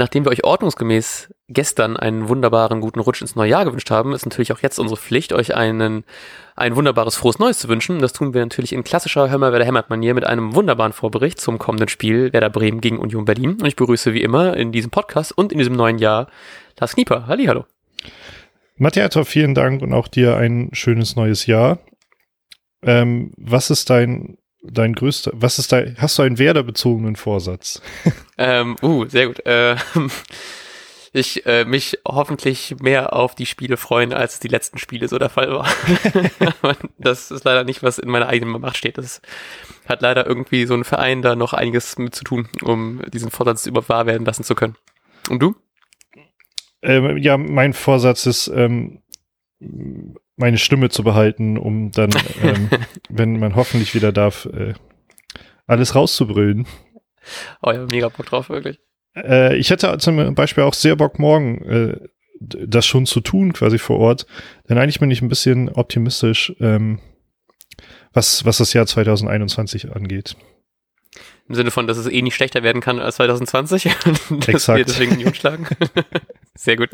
nachdem wir euch ordnungsgemäß gestern einen wunderbaren guten Rutsch ins neue Jahr gewünscht haben, ist natürlich auch jetzt unsere Pflicht, euch einen, ein wunderbares frohes Neues zu wünschen. Das tun wir natürlich in klassischer Hörmer Werder Hämmert Manier mit einem wunderbaren Vorbericht zum kommenden Spiel Werder Bremen gegen Union Berlin. Und ich begrüße wie immer in diesem Podcast und in diesem neuen Jahr Lars Knieper. Halli, hallo. Matthias, vielen Dank und auch dir ein schönes neues Jahr. Ähm, was ist dein dein größter, was ist dein, hast du einen Werder-bezogenen Vorsatz? ähm, uh, sehr gut. Äh, ich äh, mich hoffentlich mehr auf die Spiele freuen, als die letzten Spiele so der Fall war. das ist leider nicht, was in meiner eigenen Macht steht. Das hat leider irgendwie so ein Verein da noch einiges mit zu tun, um diesen Vorsatz überhaupt wahr werden lassen zu können. Und du? Ähm, ja, mein Vorsatz ist, ähm, meine Stimme zu behalten, um dann, ähm, wenn man hoffentlich wieder darf, äh, alles rauszubrüllen. Oh ja, mega Bock drauf, wirklich. Äh, ich hätte zum Beispiel auch sehr Bock, morgen äh, das schon zu tun, quasi vor Ort. Denn eigentlich bin ich ein bisschen optimistisch, ähm, was, was das Jahr 2021 angeht. Im Sinne von, dass es eh nicht schlechter werden kann als 2020. Exakt. Wir deswegen Union schlagen. Sehr gut.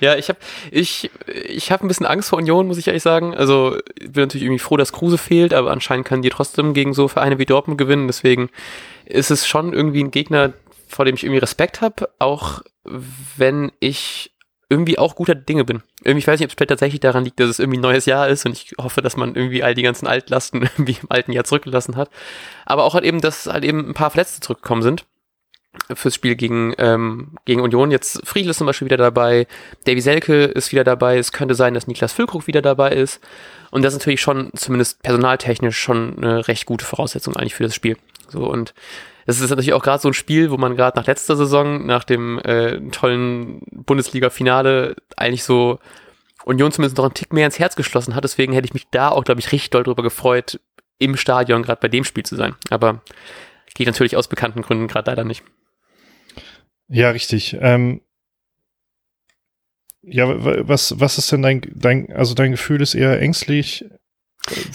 Ja, ich habe ich, ich hab ein bisschen Angst vor Union, muss ich ehrlich sagen. Also ich bin natürlich irgendwie froh, dass Kruse fehlt, aber anscheinend können die trotzdem gegen so Vereine wie Dortmund gewinnen. Deswegen ist es schon irgendwie ein Gegner, vor dem ich irgendwie Respekt habe, auch wenn ich irgendwie auch guter Dinge bin. Irgendwie, ich weiß nicht, ob es vielleicht tatsächlich daran liegt, dass es irgendwie ein neues Jahr ist und ich hoffe, dass man irgendwie all die ganzen Altlasten irgendwie im alten Jahr zurückgelassen hat. Aber auch halt eben, dass halt eben ein paar Verletzte zurückgekommen sind fürs Spiel gegen, ähm, gegen Union. Jetzt Friedl ist zum Beispiel wieder dabei, Davy Selke ist wieder dabei, es könnte sein, dass Niklas Füllkrug wieder dabei ist. Und das ist natürlich schon, zumindest personaltechnisch, schon eine recht gute Voraussetzung eigentlich für das Spiel. So, und es ist natürlich auch gerade so ein Spiel, wo man gerade nach letzter Saison, nach dem äh, tollen Bundesliga-Finale, eigentlich so Union zumindest noch einen Tick mehr ins Herz geschlossen hat. Deswegen hätte ich mich da auch, glaube ich, richtig doll drüber gefreut, im Stadion gerade bei dem Spiel zu sein. Aber geht natürlich aus bekannten Gründen gerade leider nicht. Ja, richtig. Ähm, ja, was, was ist denn dein, dein, also dein Gefühl ist eher ängstlich?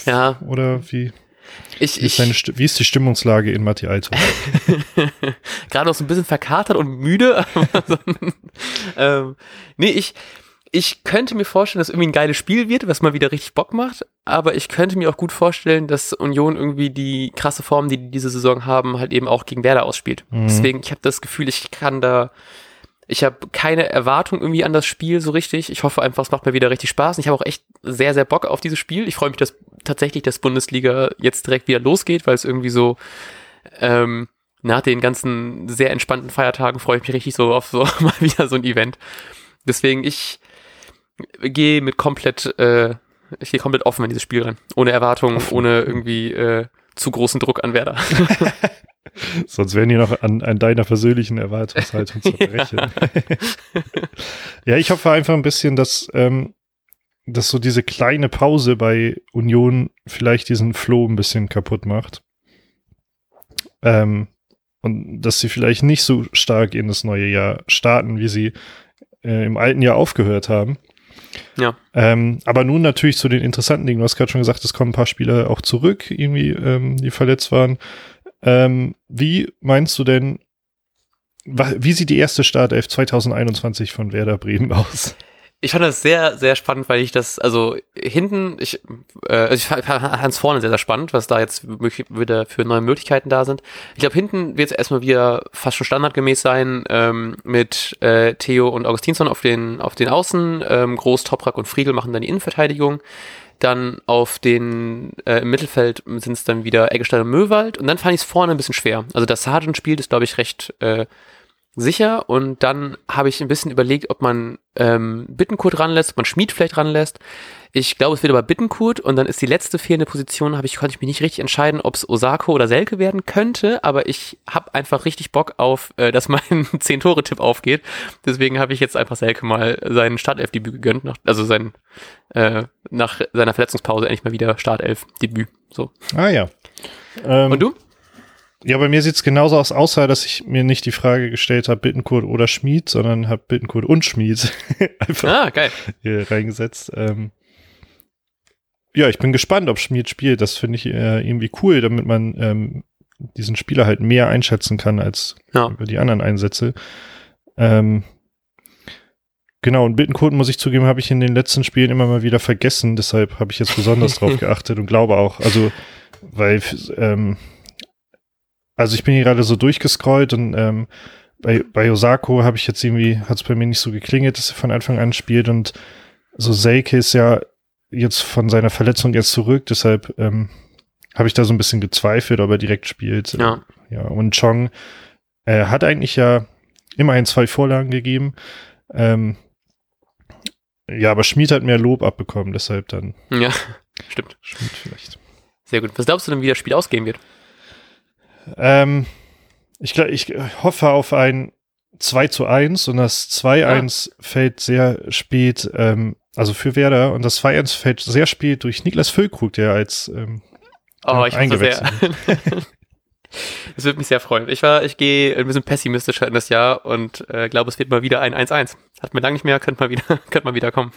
Ja. Oder wie? Ich, wie, ist wie ist die Stimmungslage in Matti Alto? Gerade noch so ein bisschen verkatert und müde. ähm, nee, ich, ich könnte mir vorstellen, dass irgendwie ein geiles Spiel wird, was mal wieder richtig Bock macht. Aber ich könnte mir auch gut vorstellen, dass Union irgendwie die krasse Form, die die diese Saison haben, halt eben auch gegen Werder ausspielt. Mhm. Deswegen, ich habe das Gefühl, ich kann da, ich habe keine Erwartung irgendwie an das Spiel so richtig. Ich hoffe einfach, es macht mir wieder richtig Spaß. Und ich habe auch echt sehr, sehr Bock auf dieses Spiel. Ich freue mich, dass tatsächlich das Bundesliga jetzt direkt wieder losgeht, weil es irgendwie so ähm, nach den ganzen sehr entspannten Feiertagen freue ich mich richtig so auf so mal wieder so ein Event. Deswegen, ich gehe mit komplett, äh, ich gehe komplett offen in dieses Spiel rein. Ohne Erwartungen, ohne irgendwie äh, zu großen Druck an Werder. Sonst wären die noch an, an deiner persönlichen Erwartungshaltung zu brechen. ja. ja, ich hoffe einfach ein bisschen, dass, ähm, dass so diese kleine Pause bei Union vielleicht diesen Flow ein bisschen kaputt macht. Ähm, und dass sie vielleicht nicht so stark in das neue Jahr starten, wie sie äh, im alten Jahr aufgehört haben. Ja. Ähm, aber nun natürlich zu den interessanten Dingen. Du hast gerade schon gesagt, es kommen ein paar Spieler auch zurück, irgendwie, ähm, die verletzt waren. Ähm, wie meinst du denn, wie sieht die erste Startelf 2021 von Werder Bremen aus? Ich fand das sehr, sehr spannend, weil ich das, also hinten, ich, äh, also ich fand Hans vorne sehr, sehr spannend, was da jetzt wieder für neue Möglichkeiten da sind. Ich glaube, hinten wird es erstmal wieder fast schon standardgemäß sein, ähm, mit äh, Theo und Augustinsson auf den, auf den Außen, ähm, Groß, Toprak und Friedel machen dann die Innenverteidigung. Dann auf den, äh, im Mittelfeld sind es dann wieder Eggestein und Möwald. Und dann fand ich es vorne ein bisschen schwer. Also das Sargent spielt ist, glaube ich, recht, äh, sicher und dann habe ich ein bisschen überlegt, ob man ähm, Bittenkurt ranlässt, ob man Schmied vielleicht ranlässt. Ich glaube, es wird aber Bittenkurt und dann ist die letzte fehlende Position, habe ich, konnte ich mich nicht richtig entscheiden, ob es Osako oder Selke werden könnte, aber ich habe einfach richtig Bock auf, äh, dass mein 10-Tore-Tipp aufgeht. Deswegen habe ich jetzt einfach Selke mal seinen Startelf-Debüt gegönnt, nach, also sein, äh, nach seiner Verletzungspause endlich mal wieder Startelf-Debüt. So. Ah ja. Ähm, und du? Ja, bei mir sieht's genauso aus, außer dass ich mir nicht die Frage gestellt habe, Bittenkurt oder Schmied, sondern habe Bittenkurt und Schmied einfach ah, geil. hier reingesetzt. Ähm, ja, ich bin gespannt, ob Schmied spielt. Das finde ich äh, irgendwie cool, damit man ähm, diesen Spieler halt mehr einschätzen kann als ja. über die anderen Einsätze. Ähm, genau, und Bittenkurt, muss ich zugeben, habe ich in den letzten Spielen immer mal wieder vergessen. Deshalb habe ich jetzt besonders drauf geachtet und glaube auch, also, weil, ähm, also ich bin hier gerade so durchgescrollt und ähm, bei, bei Osako habe ich jetzt irgendwie, hat es bei mir nicht so geklingelt, dass er von Anfang an spielt und so Seike ist ja jetzt von seiner Verletzung erst zurück, deshalb ähm, habe ich da so ein bisschen gezweifelt, ob er direkt spielt. Ja. Ja, und Chong äh, hat eigentlich ja immerhin zwei Vorlagen gegeben. Ähm, ja, aber Schmid hat mehr Lob abbekommen, deshalb dann Ja, stimmt. Schmid vielleicht. Sehr gut. Was glaubst du denn, wie das Spiel ausgehen wird? Ähm, ich, ich hoffe auf ein 2 zu 1 und das 2-1 fällt sehr spät, ähm, also für Werder und das 2-1 fällt sehr spät durch Niklas Füllkrug, der als ähm, Oh, Ja, ich eingewechselt. Es würde mich sehr freuen. Ich war, ich gehe ein bisschen pessimistischer in das Jahr und äh, glaube, es wird mal wieder ein 1-1. Hat mir lange nicht mehr, könnte mal wieder, könnte mal wieder kommen.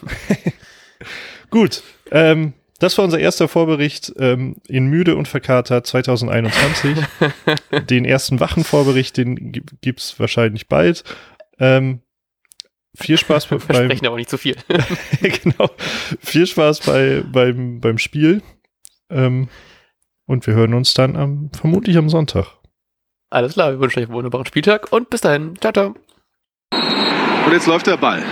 Gut, ähm, das war unser erster Vorbericht ähm, in Müde und Verkatert 2021. den ersten Wachenvorbericht, den gi- gibt's wahrscheinlich bald. Ähm, viel Spaß Wir beim, versprechen aber nicht zu viel. genau, viel Spaß bei, beim, beim Spiel. Ähm, und wir hören uns dann am, vermutlich am Sonntag. Alles klar, wir wünschen euch einen wunderbaren Spieltag und bis dahin. Ciao, ciao. Und jetzt läuft der Ball.